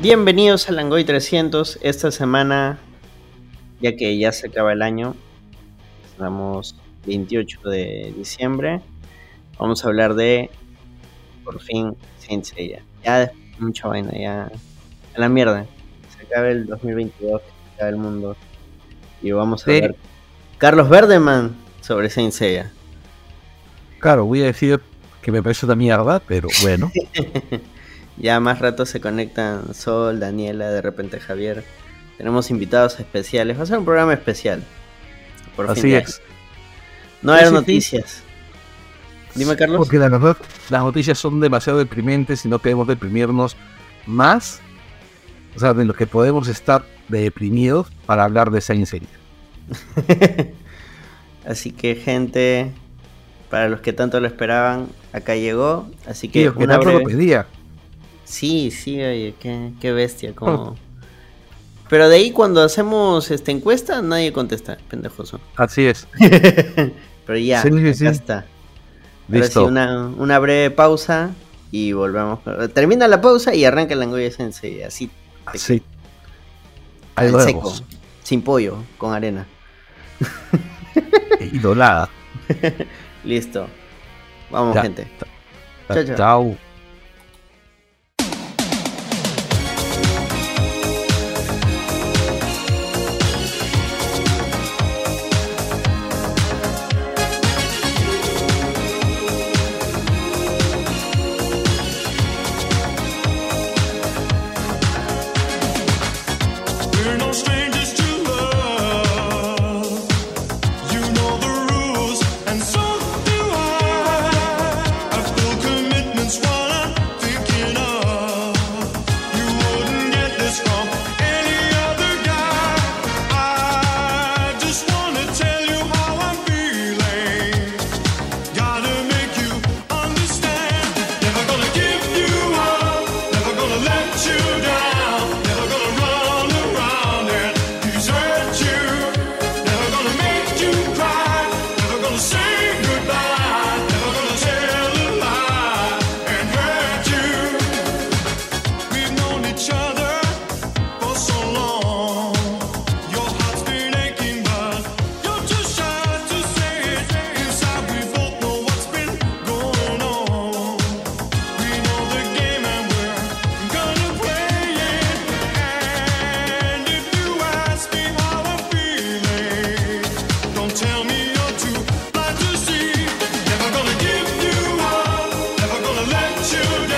Bienvenidos a Langoy 300. Esta semana, ya que ya se acaba el año, estamos 28 de diciembre, vamos a hablar de, por fin, Saint Seiya. Ya mucha vaina, ya a la mierda. Se acaba el 2022, se acaba el mundo. Y vamos a Sí. hablar Carlos Verdeman sobre Saint Seiya. Claro, voy a decir que me parece una mierda, pero bueno. Ya más rato se conectan Sol, Daniela, de repente Javier. Tenemos invitados especiales. Va a ser un programa especial. Por fin Así de es. No hay Sí, sí, sí. noticias. Dime, Carlos. Porque la verdad, las noticias son demasiado deprimentes y no queremos deprimirnos más. O sea, de lo que podemos estar deprimidos para hablar de Saint Seiya. Así que, gente, para los que tanto lo esperaban, acá llegó. Así que, que una breve- pedía. Sí, sí, oye, qué, qué bestia. Como... Pero de ahí, cuando hacemos esta encuesta, nadie contesta, pendejoso. Así es. Pero ya, Sí, sí, acá sí. está. Ahora sí, Listo. una, una breve pausa y volvemos. Termina la pausa y arranca el Langoya Sensei, así, Así. Ahí al seco, sin pollo, con arena. Idolada. Listo. Vamos, Ya. gente. Chao, chao. Chao. children.